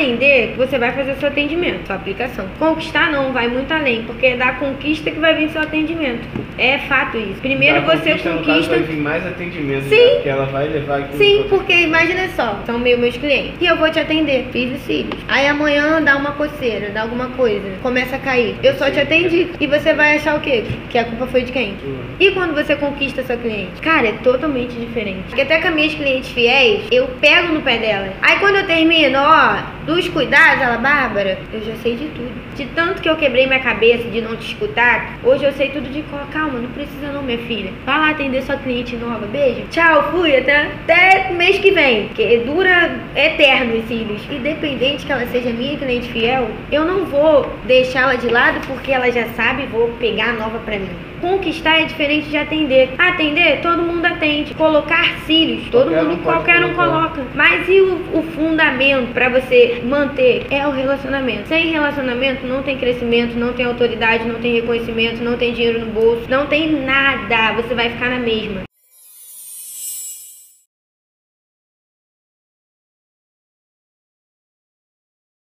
Atender, você vai fazer seu atendimento, sua aplicação. Conquistar não, vai muito além, porque é da conquista que vai vir seu atendimento. É fato isso. Primeiro Da você conquista, conquista. vai vir mais atendimento, Sim. né? Porque ela vai levar aqui Sim, porque imagina só, são meio meus clientes. E eu vou te atender, fiz e cílios. Aí amanhã dá uma coceira, dá alguma coisa, começa a cair. Eu só te atendi. E você vai achar o quê? Que a culpa foi de quem? E quando você conquista seu cliente? Cara, é totalmente diferente. Porque até com as minhas clientes fiéis, eu pego no pé dela. Aí quando eu termino, ó, dos cuidados, ela, Bárbara, eu já sei de tudo. De tanto que eu quebrei minha cabeça de não te escutar, hoje eu sei tudo de cor. Calma, não precisa não, minha filha. Vai lá atender sua cliente nova. Beijo. Tchau, fui. Até, até mês que vem. Porque dura eterno os cílios. Independente que ela seja minha cliente fiel, eu não vou deixá-la de lado porque ela já sabe e vou pegar a nova pra mim. Conquistar é diferente de atender. Atender, todo mundo atende. Colocar cílios, todo Qualquer um mundo, pode qualquer um coloca. Mas e o, o fundamento pra você manter é o relacionamento. Sem relacionamento não tem crescimento, não tem autoridade, não tem reconhecimento, não tem dinheiro no bolso, não tem nada. Você vai ficar na mesma.